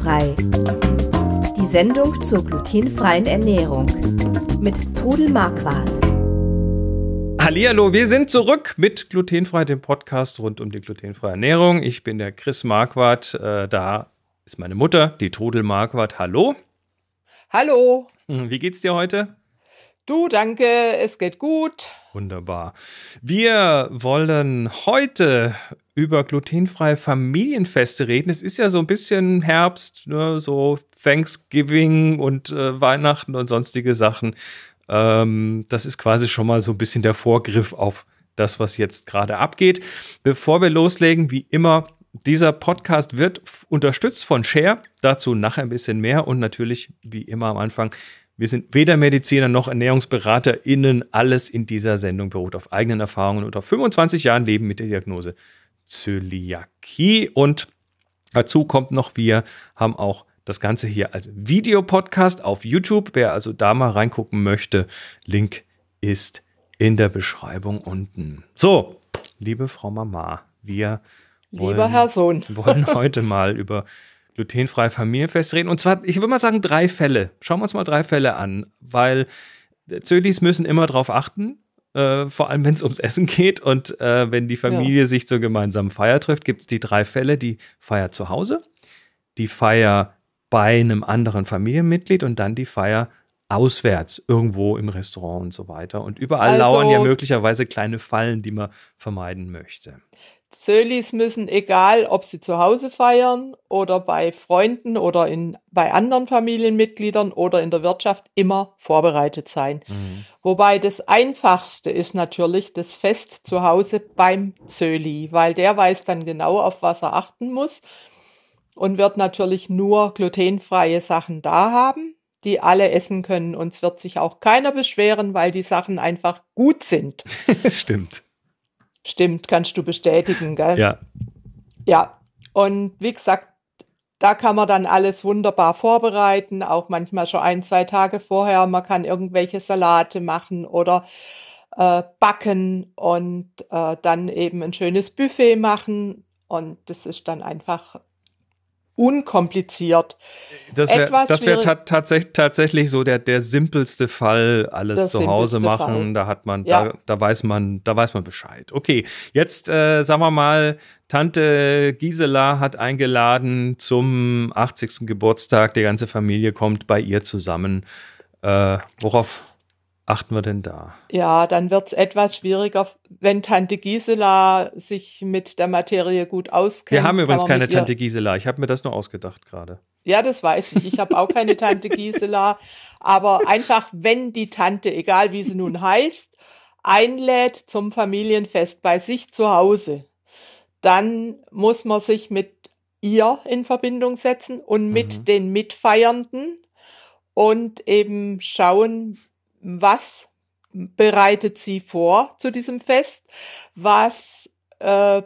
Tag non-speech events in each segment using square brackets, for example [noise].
Glutenfrei. Die Sendung zur glutenfreien Ernährung mit Trudel Marquardt. Hallihallo, wir sind zurück mit Glutenfrei, dem Podcast rund um die glutenfreie Ernährung. Ich bin der Chris Marquardt. Äh, da ist meine Mutter, die Trudel Marquardt. Hallo. Hallo. Wie geht's dir heute? Du, danke, es geht gut. Wunderbar. Wir wollen heute über glutenfreie Familienfeste reden. Es ist ja so ein bisschen Herbst, ne, so Thanksgiving und äh, Weihnachten und sonstige Sachen. Ähm, das ist quasi schon mal so ein bisschen der Vorgriff auf das, was jetzt gerade abgeht. Bevor wir loslegen, wie immer, dieser Podcast wird unterstützt von Share. Dazu nachher ein bisschen mehr und natürlich, wie immer am Anfang, wir sind weder Mediziner noch ErnährungsberaterInnen. Alles in dieser Sendung beruht auf eigenen Erfahrungen und auf 25 Jahren Leben mit der Diagnose Zöliakie. Und dazu kommt noch, wir haben auch das Ganze hier als Videopodcast auf YouTube. Wer also da mal reingucken möchte, Link ist in der Beschreibung unten. So, liebe Frau Mama, wir wollen, Lieber Herr Sohn. wollen [laughs] heute mal über glutenfreie Familienfest reden. Und zwar, ich würde mal sagen, drei Fälle. Schauen wir uns mal drei Fälle an, weil Zölis müssen immer darauf achten, äh, vor allem wenn es ums Essen geht. Und äh, wenn die Familie sich zur gemeinsamen Feier trifft, gibt es die drei Fälle. Die Feier zu Hause, die Feier bei einem anderen Familienmitglied und dann die Feier auswärts, irgendwo im Restaurant und so weiter. Und überall Also- lauern ja möglicherweise kleine Fallen, die man vermeiden möchte. Zölis müssen, egal ob sie zu Hause feiern oder bei Freunden oder in, bei anderen Familienmitgliedern oder in der Wirtschaft, immer vorbereitet sein. Wobei das Einfachste ist natürlich das Fest zu Hause beim Zöli, weil der weiß dann genau, auf was er achten muss und wird natürlich nur glutenfreie Sachen da haben, die alle essen können. Und es wird sich auch keiner beschweren, weil die Sachen einfach gut sind. [laughs] Stimmt. Stimmt, kannst du bestätigen, gell? Ja. Ja, und wie gesagt, da kann man dann alles wunderbar vorbereiten, auch manchmal schon ein, zwei Tage vorher. Man kann irgendwelche Salate machen oder äh, backen und äh, dann eben ein schönes Buffet machen. Und das ist dann einfach unkompliziert. Das wäre wär ta tatsächlich, tatsächlich so der, der simpelste Fall, alles zu Hause machen. Fall. Da hat man, Ja. da, da weiß man, da weiß man Bescheid. Okay, jetzt äh, sagen wir mal, Tante Gisela hat eingeladen zum 80. Geburtstag. Die ganze Familie kommt bei ihr zusammen. Äh, worauf achten wir denn da? Ja, dann wird es etwas schwieriger, wenn Tante Gisela sich mit der Materie gut auskennt. Wir haben übrigens keine Tante Gisela. Ich habe mir das nur ausgedacht gerade. Ja, das weiß ich. Ich habe auch keine Tante [laughs] Gisela. Aber einfach, wenn die Tante, egal wie sie nun heißt, einlädt zum Familienfest bei sich zu Hause, dann muss man sich mit ihr in Verbindung setzen und mit Mhm. den Mitfeiernden und eben schauen, was bereitet sie vor zu diesem Fest, was äh,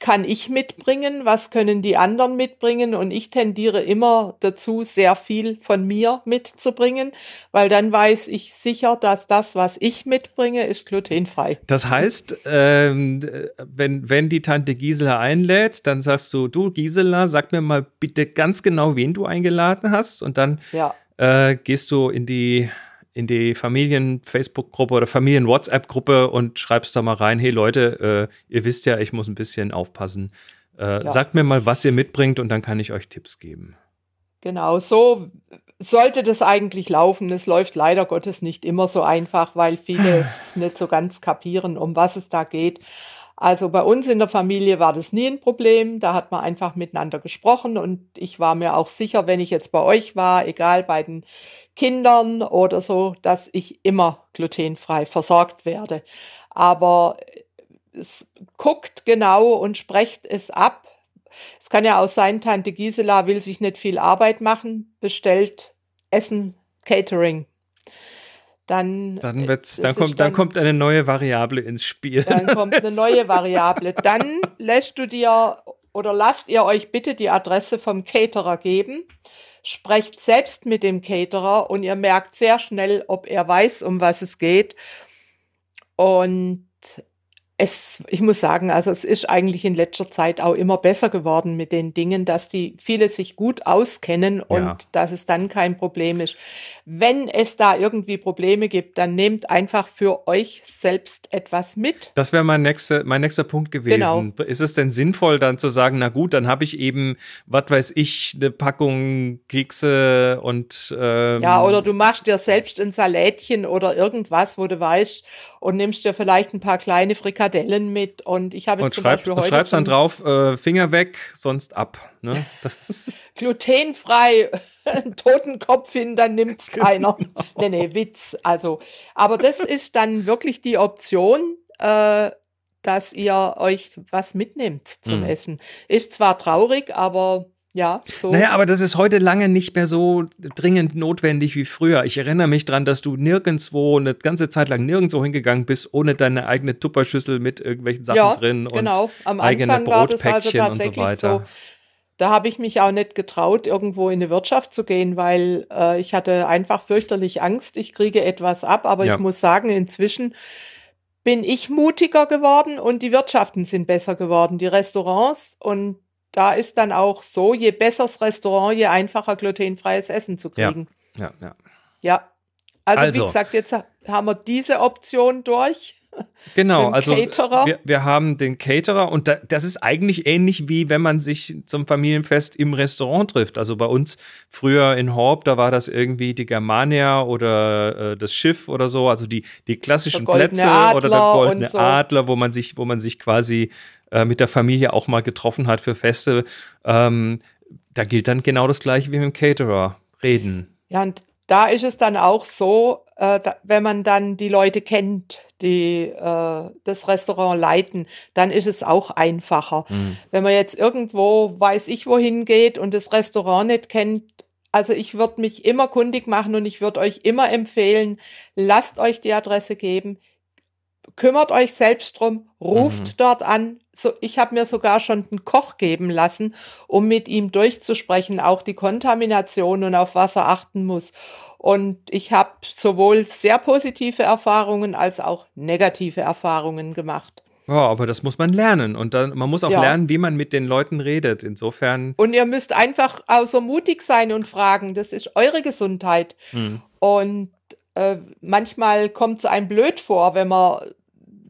kann ich mitbringen, was können die anderen mitbringen und ich tendiere immer dazu, sehr viel von mir mitzubringen, weil dann weiß ich sicher, dass das, was ich mitbringe, ist glutenfrei. Das heißt, ähm, äh, wenn, wenn die Tante Gisela einlädt, dann sagst du, du Gisela, sag mir mal bitte ganz genau, wen du eingeladen hast. Und dann Ja, äh, gehst du in die, in die Familien-Facebook-Gruppe oder Familien-WhatsApp-Gruppe und schreibst da mal rein, hey Leute, äh, ihr wisst ja, ich muss ein bisschen aufpassen. Äh, Ja. Sagt mir mal, was ihr mitbringt und dann kann ich euch Tipps geben. genau. So sollte das eigentlich laufen. Es läuft leider Gottes nicht immer so einfach, weil viele [laughs] es nicht so ganz kapieren, um was es da geht. Also bei uns in der Familie war das nie ein Problem. Da hat man einfach miteinander gesprochen und ich war mir auch sicher, wenn ich jetzt bei euch war, egal bei den Kindern oder so, dass ich immer glutenfrei versorgt werde. Aber es guckt genau und sprecht es ab. Es kann ja auch sein, Tante Gisela will sich nicht viel Arbeit machen, bestellt Essen, Catering. Dann, Dann, äh, wird's, dann, kommt, dann kommt eine neue Variable ins Spiel. dann kommt eine [laughs] neue Variable. Dann lässt du dir oder lasst ihr euch bitte die Adresse vom Caterer geben. Sprecht selbst mit dem Caterer und ihr merkt sehr schnell, ob er weiß, um was es geht. Und es, ich muss sagen, also es ist eigentlich in letzter Zeit auch immer besser geworden mit den Dingen, dass die viele sich gut auskennen und Ja. dass es dann kein Problem ist. Wenn es da irgendwie Probleme gibt, dann nehmt einfach für euch selbst etwas mit. Das wäre mein nächster, mein nächster Punkt gewesen. Genau. Ist es denn sinnvoll, dann zu sagen, na gut, dann habe ich eben, was weiß ich, eine Packung Kekse und ähm, Ja, oder du machst dir selbst ein Salätchen oder irgendwas, wo du weißt, und nimmst dir vielleicht ein paar kleine Frikadellen mit. Und ich habe jetzt und, zum schreib, Beispiel und heute schreibst dann drauf, äh, Finger weg, sonst ab. Ne? [laughs] [laughs] Glutenfrei [laughs] einen toten Kopf hin, dann nimmt's Genau. keiner. Nee, nee, Witz. Also, aber das ist dann wirklich die Option, äh, dass ihr euch was mitnehmt zum Mhm. Essen. Ist zwar traurig, aber ja, so. Naja, aber das ist heute lange nicht mehr so dringend notwendig wie früher. Ich erinnere mich dran, dass du nirgendwo, eine ganze Zeit lang nirgendwo hingegangen bist, ohne deine eigene Tupperschüssel mit irgendwelchen Sachen ja, drin genau. und Am eigene Anfang also Brotpäckchen und so weiter. so. Da habe ich mich auch nicht getraut, irgendwo in eine Wirtschaft zu gehen, weil äh, ich hatte einfach fürchterlich Angst, ich kriege etwas ab. Aber Ja. ich muss sagen, inzwischen bin ich mutiger geworden und die Wirtschaften sind besser geworden, die Restaurants. Und da ist dann auch so, je besser das Restaurant, je einfacher glutenfreies Essen zu Ja. kriegen. Ja, ja. Ja. Also, Also. wie gesagt, jetzt ha- haben wir diese Option durch. Genau, also. Wir, wir haben den Caterer und da, das ist eigentlich ähnlich wie wenn man sich zum Familienfest im Restaurant trifft. Also bei uns früher in Horb, da war das irgendwie die Germania oder äh, das Schiff oder so, also die, die klassischen Plätze oder der Adler goldene so. Adler, wo man sich, wo man sich quasi äh, mit der Familie auch mal getroffen hat für Feste. Ähm, da gilt dann genau das gleiche wie mit dem Caterer. Reden. Ja, und da ist es dann auch so, äh, da, wenn man dann die Leute kennt, die äh, das Restaurant leiten, dann ist es auch einfacher. Mhm. Wenn man jetzt irgendwo weiß ich wohin geht und das Restaurant nicht kennt, also ich würde mich immer kundig machen und ich würde euch immer empfehlen, lasst euch die Adresse geben, kümmert euch selbst drum, ruft Mhm. dort an. So, ich habe mir sogar schon einen Koch geben lassen, um mit ihm durchzusprechen, auch die Kontamination und auf was er achten muss. Und ich habe sowohl sehr positive Erfahrungen als auch negative Erfahrungen gemacht. Ja, aber das muss man lernen und dann man muss auch Ja. lernen, wie man mit den Leuten redet. Insofern Und ihr müsst einfach auch so mutig sein und fragen, das ist eure Gesundheit. hm. Und äh, manchmal kommt es einem blöd vor, wenn man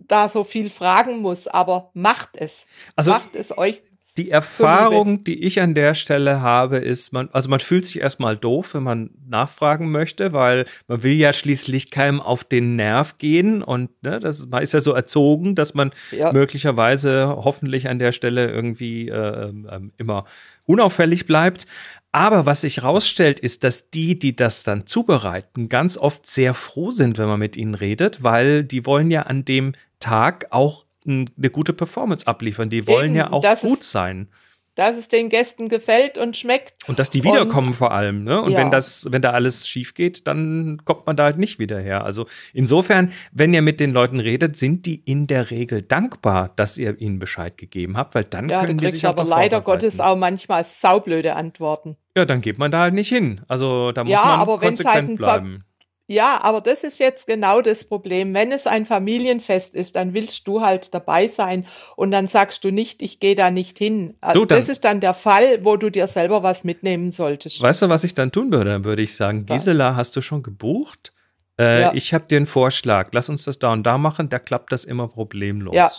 da so viel fragen muss, aber macht es. Also macht es euch. Die Erfahrung, die ich an der Stelle habe, ist, man, also man fühlt sich erstmal doof, wenn man nachfragen möchte, weil man will ja schließlich keinem auf den Nerv gehen und ne, das, man ist ja so erzogen, dass man Ja. möglicherweise hoffentlich an der Stelle irgendwie äh, ähm, immer unauffällig bleibt. Aber was sich rausstellt, ist, dass die, die das dann zubereiten, ganz oft sehr froh sind, wenn man mit ihnen redet, weil die wollen ja an dem Tag auch eine gute Performance abliefern. Die wollen Eben, ja auch gut ist- sein. Dass es den Gästen gefällt und schmeckt. Und dass die Und- wiederkommen vor allem, ne? Und Ja. wenn das, wenn da alles schief geht, dann kommt man da halt nicht wieder her. Also insofern, wenn ihr mit den Leuten redet, sind die in der Regel dankbar, dass ihr ihnen Bescheid gegeben habt, weil dann Ja, können die sich aber leider. Gottes auch manchmal saublöde Antworten. Ja, dann geht man da halt nicht hin. Also da muss Ja, man aber wenn's konsequent halt bleiben. Ja, aber das ist jetzt genau das Problem. Wenn es ein Familienfest ist, dann willst du halt dabei sein und dann sagst du nicht, ich gehe da nicht hin. Also das ist dann der Fall, wo du dir selber was mitnehmen solltest. Weißt du, was ich dann tun würde? Dann würde ich sagen. Gisela, hast du schon gebucht? Äh, Ja. Ich habe dir einen Vorschlag. Lass uns das da und da machen. Da klappt das immer problemlos. Ja.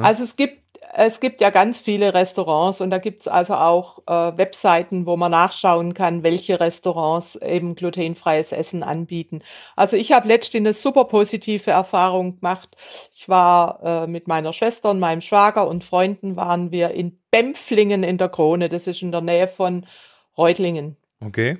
Also es gibt, es gibt ja ganz viele Restaurants und da gibt es also auch äh, Webseiten, wo man nachschauen kann, welche Restaurants eben glutenfreies Essen anbieten. Also ich habe letztens eine super positive Erfahrung gemacht. Ich war äh, mit meiner Schwester und meinem Schwager und Freunden waren wir in Bempflingen in der Krone. Das ist in der Nähe von Reutlingen. Okay.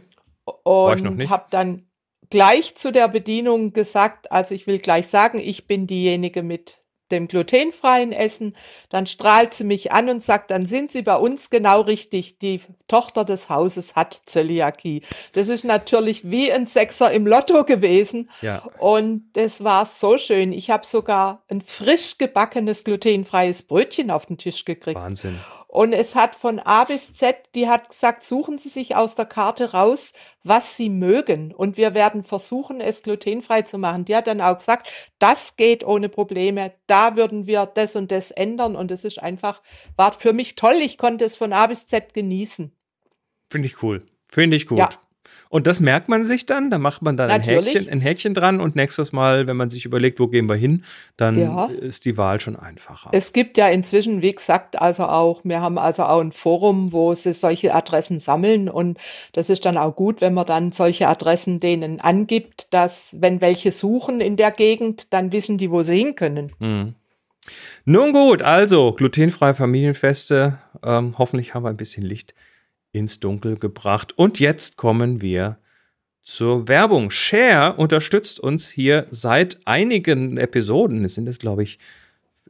Und ich noch nicht. habe dann gleich zu der Bedienung gesagt, also ich will gleich sagen, ich bin diejenige mit dem glutenfreien Essen. Dann strahlt sie mich an und sagt, dann sind Sie bei uns genau richtig. Die Tochter des Hauses hat Zöliakie. Das ist natürlich wie ein Sechser im Lotto gewesen. Ja. Und das war so schön. Ich habe sogar ein frisch gebackenes glutenfreies Brötchen auf den Tisch gekriegt. Wahnsinn. Und es hat von A bis Z, die hat gesagt, suchen Sie sich aus der Karte raus, was Sie mögen. Und wir werden versuchen, es glutenfrei zu machen. Die hat dann auch gesagt, das geht ohne Probleme. Da würden wir das und das ändern. Und es ist einfach, war für mich toll. Ich konnte es von A bis Z genießen. Finde ich cool. Finde ich gut. Ja. Und das merkt man sich dann, da macht man dann ein Häkchen, ein Häkchen dran und nächstes Mal, wenn man sich überlegt, wo gehen wir hin, dann ja. ist die Wahl schon einfacher. Es gibt ja inzwischen, wie gesagt, also auch, wir haben also auch ein Forum, wo sie solche Adressen sammeln und das ist dann auch gut, wenn man dann solche Adressen denen angibt, dass wenn welche suchen in der Gegend, dann wissen die, wo sie hin können. Mhm. Nun gut, also glutenfreie Familienfeste. Ähm, hoffentlich haben wir ein bisschen Licht ins Dunkel gebracht. Und jetzt kommen wir zur Werbung. Share unterstützt uns hier seit einigen Episoden. Es sind jetzt, glaube ich,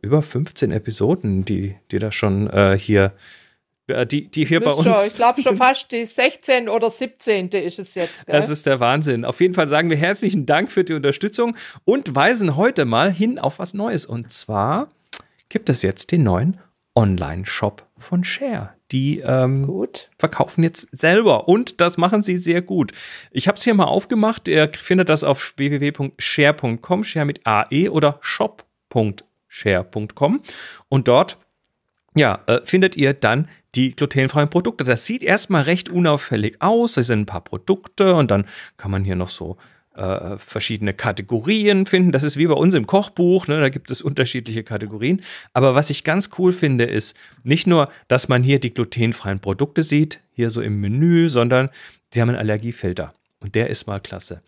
über 15 Episoden, die, die da schon äh, hier, äh, die, die hier bei uns. Schon, ich glaube schon fast die 16 oder 17. ist es jetzt. Gell? Das ist der Wahnsinn. Auf jeden Fall sagen wir herzlichen Dank für die Unterstützung und weisen heute mal hin auf was Neues. Und zwar gibt es jetzt den neuen Online-Shop von Share. Die ähm, verkaufen jetzt selber und das machen sie sehr gut. Ich habe es hier mal aufgemacht. Ihr findet das auf www.share.com, Share mit AE oder shop.share.com und dort ja, äh, findet ihr dann die glutenfreien Produkte. Das sieht erstmal recht unauffällig aus. Es sind ein paar Produkte und dann kann man hier noch so äh, verschiedene Kategorien finden. Das ist wie bei uns im Kochbuch, ne? da gibt es unterschiedliche Kategorien. Aber was ich ganz cool finde, ist nicht nur, dass man hier die glutenfreien Produkte sieht, hier so im Menü, sondern sie haben einen Allergiefilter. Und der ist mal klasse.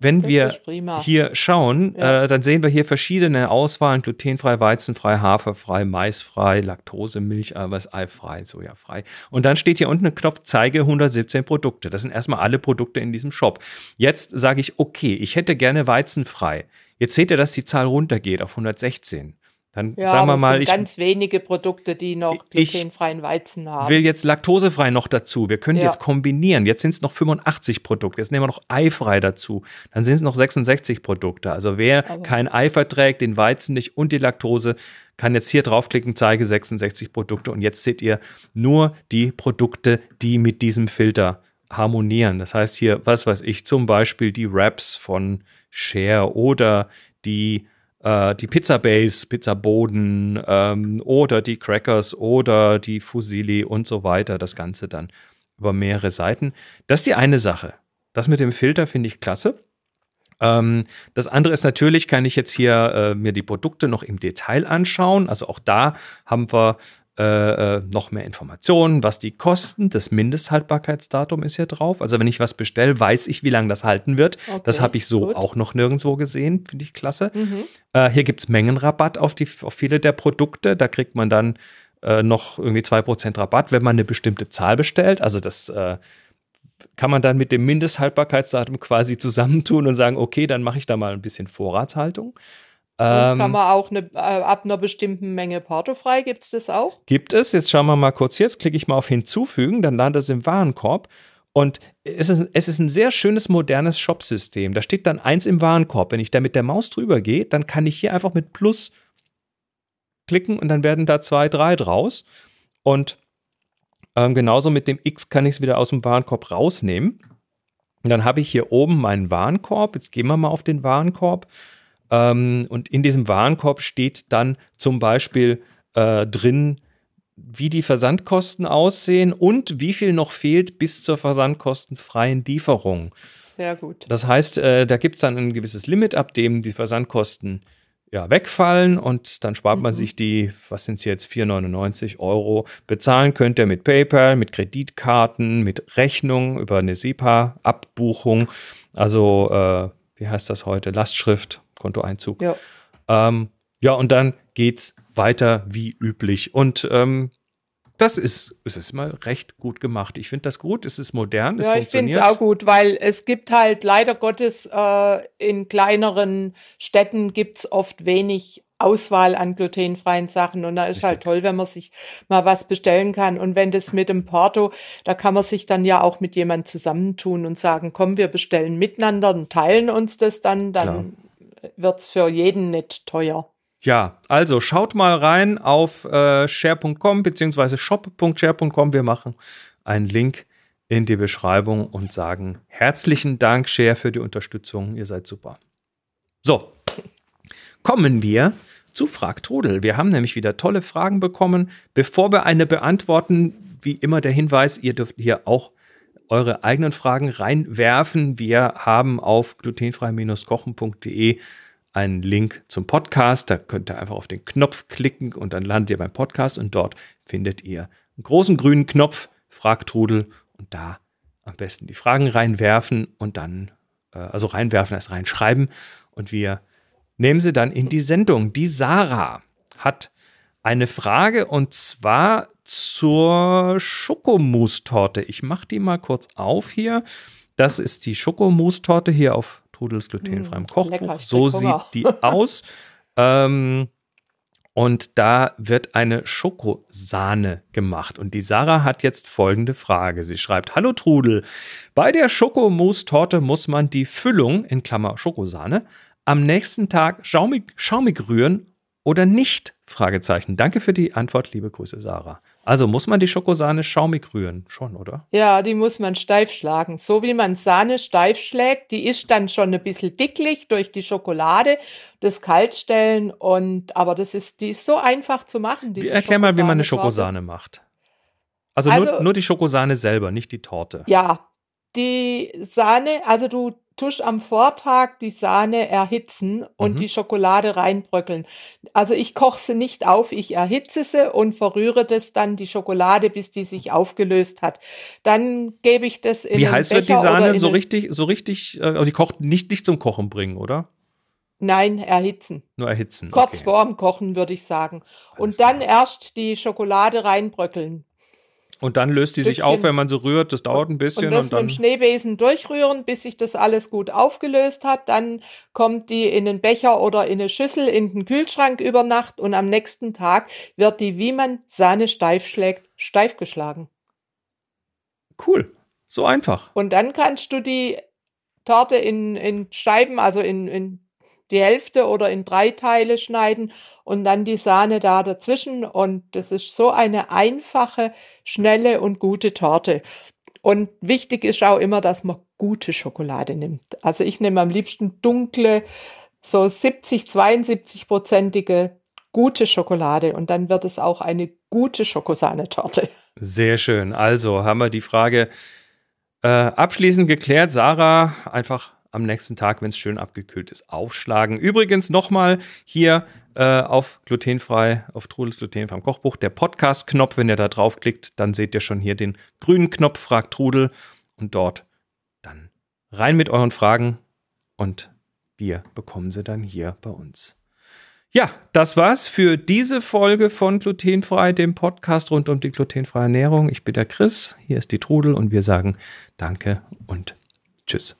Wenn wir hier schauen, ja. äh, dann sehen wir hier verschiedene Auswahlen: glutenfrei, weizenfrei, haferfrei, maisfrei, Laktose, Milch, Eiweiß, eifrei, sojafrei. Und dann steht hier unten ein Knopf, zeige 117 Produkte. Das sind erstmal alle Produkte in diesem Shop. Jetzt sage ich, okay, ich hätte gerne weizenfrei. Jetzt seht ihr, dass die Zahl runtergeht auf 116. Dann ja, sagen wir mal, sind ich ganz wenige Produkte, die noch glutenfreien Weizen haben. Will jetzt laktosefrei noch dazu. Wir können ja. jetzt kombinieren. Jetzt sind es noch 85 Produkte. Jetzt nehmen wir noch eifrei dazu. Dann sind es noch 66 Produkte. Also wer Aber kein Ei verträgt, den Weizen nicht und die Laktose, kann jetzt hier draufklicken, zeige 66 Produkte. Und jetzt seht ihr nur die Produkte, die mit diesem Filter harmonieren. Das heißt hier, was weiß ich, zum Beispiel die Wraps von Share oder die äh, die Pizza Base, Pizzaboden ähm, oder die Crackers oder die Fusilli und so weiter. Das Ganze dann über mehrere Seiten. Das ist die eine Sache. Das mit dem Filter finde ich klasse. Ähm, das andere ist natürlich, kann ich jetzt hier äh, mir die Produkte noch im Detail anschauen. Also auch da haben wir äh, äh, noch mehr Informationen, was die kosten. Das Mindesthaltbarkeitsdatum ist hier drauf. Also wenn ich was bestelle, weiß ich, wie lange das halten wird. Okay, das habe ich so gut. auch noch nirgendwo gesehen. Finde ich klasse. Mhm. Äh, hier gibt es Mengenrabatt auf, die, auf viele der Produkte. Da kriegt man dann äh, noch irgendwie 2% Rabatt, wenn man eine bestimmte Zahl bestellt. Also das äh, kann man dann mit dem Mindesthaltbarkeitsdatum quasi zusammentun und sagen, okay, dann mache ich da mal ein bisschen Vorratshaltung. Ähm, kann man auch eine, äh, ab einer bestimmten Menge portofrei, gibt es das auch? Gibt es. Jetzt schauen wir mal kurz jetzt, klicke ich mal auf Hinzufügen, dann landet es im Warenkorb. Und es ist, es ist ein sehr schönes, modernes Shop-System. Da steht dann eins im Warenkorb. Wenn ich da mit der Maus drüber gehe, dann kann ich hier einfach mit Plus klicken und dann werden da zwei, drei draus. Und ähm, genauso mit dem X kann ich es wieder aus dem Warenkorb rausnehmen. Und dann habe ich hier oben meinen Warenkorb. Jetzt gehen wir mal auf den Warenkorb. Ähm, und in diesem Warenkorb steht dann zum Beispiel äh, drin, wie die Versandkosten aussehen und wie viel noch fehlt bis zur versandkostenfreien Lieferung. Sehr gut. Das heißt, äh, da gibt es dann ein gewisses Limit, ab dem die Versandkosten ja, wegfallen und dann spart mhm. man sich die, was sind es jetzt, 4,99 Euro. Bezahlen könnt ihr mit PayPal, mit Kreditkarten, mit Rechnung über eine SEPA-Abbuchung. Also, äh, wie heißt das heute? Lastschrift Kontoeinzug. Ja. Ähm, ja, und dann geht's weiter wie üblich. Und ähm, das ist, es ist mal recht gut gemacht. Ich finde das gut, es ist modern, es ja, funktioniert. ich finde es auch gut, weil es gibt halt leider Gottes äh, in kleineren Städten gibt es oft wenig Auswahl an glutenfreien Sachen. Und da ist halt Richtig. halt toll, wenn man sich mal was bestellen kann. Und wenn das mit dem Porto, da kann man sich dann ja auch mit jemandem zusammentun und sagen, komm, wir bestellen miteinander und teilen uns das dann. Dann wird es für jeden nicht teuer. Ja, also schaut mal rein auf äh, share.com bzw. shop.share.com. Wir machen einen Link in die Beschreibung und sagen herzlichen Dank, Share, für die Unterstützung. Ihr seid super. So, kommen wir zu Frag Trudel. Wir haben nämlich wieder tolle Fragen bekommen. Bevor wir eine beantworten, wie immer der Hinweis, ihr dürft hier auch eure eigenen Fragen reinwerfen. Wir haben auf glutenfrei-kochen.de einen Link zum Podcast. Da könnt ihr einfach auf den Knopf klicken und dann landet ihr beim Podcast und dort findet ihr einen großen grünen Knopf, Frag Trudel und da am besten die Fragen reinwerfen und dann, äh, also reinwerfen als reinschreiben und wir nehmen sie dann in die Sendung. Die Sarah hat eine Frage und zwar zur Schokomousse-Torte. Ich mache die mal kurz auf hier. Das ist die Schokomousse-Torte hier auf Trudels glutenfreiem mmh, Kochbuch. Lecker, so sieht die aus. [laughs] ähm, und da wird eine Schokosahne gemacht. Und die Sarah hat jetzt folgende Frage. Sie schreibt: Hallo Trudel, bei der Schokomousse-Torte muss man die Füllung, in Klammer Schokosahne, am nächsten Tag schaumig, schaumig rühren oder nicht? Fragezeichen. Danke für die Antwort, liebe Grüße, Sarah. Also muss man die Schokosahne schaumig rühren, schon, oder? Ja, die muss man steif schlagen. So wie man Sahne steif schlägt, die ist dann schon ein bisschen dicklich durch die Schokolade, das Kaltstellen und aber das ist, die ist so einfach zu machen. Erklär mal, wie man eine Schokosahne macht. Also, also nur, nur die Schokosahne selber, nicht die Torte. Ja, die Sahne, also du tust am Vortag die Sahne erhitzen und mhm. die Schokolade reinbröckeln. Also ich koche sie nicht auf, ich erhitze sie und verrühre das dann die Schokolade, bis die sich aufgelöst hat. Dann gebe ich das in Wie heiß wird die Sahne? So richtig, so richtig, äh, die kocht nicht, nicht zum Kochen bringen, oder? Nein, erhitzen. Nur erhitzen. Kurz okay. vorm Kochen, würde ich sagen. Alles und dann klar. erst die Schokolade reinbröckeln. Und dann löst die sich auf, wenn man so rührt. Das dauert ein bisschen. Und das und dann mit dem Schneebesen durchrühren, bis sich das alles gut aufgelöst hat. Dann kommt die in den Becher oder in eine Schüssel in den Kühlschrank über Nacht und am nächsten Tag wird die, wie man Sahne steif schlägt, steif geschlagen. Cool. So einfach. Und dann kannst du die Torte in, in Scheiben, also in, in die Hälfte oder in drei Teile schneiden und dann die Sahne da dazwischen. Und das ist so eine einfache, schnelle und gute Torte. Und wichtig ist auch immer, dass man gute Schokolade nimmt. Also ich nehme am liebsten dunkle, so 70, 72 prozentige gute Schokolade und dann wird es auch eine gute Schokosahnetorte. Sehr schön. Also haben wir die Frage äh, abschließend geklärt. Sarah, einfach am nächsten Tag, wenn es schön abgekühlt ist, aufschlagen. Übrigens nochmal hier äh, auf glutenfrei, auf Trudels glutenfrei Kochbuch, der Podcast-Knopf, wenn ihr da draufklickt, dann seht ihr schon hier den grünen Knopf, fragt Trudel und dort dann rein mit euren Fragen und wir bekommen sie dann hier bei uns. Ja, das war's für diese Folge von Glutenfrei, dem Podcast rund um die glutenfreie Ernährung. Ich bin der Chris, hier ist die Trudel und wir sagen Danke und Tschüss.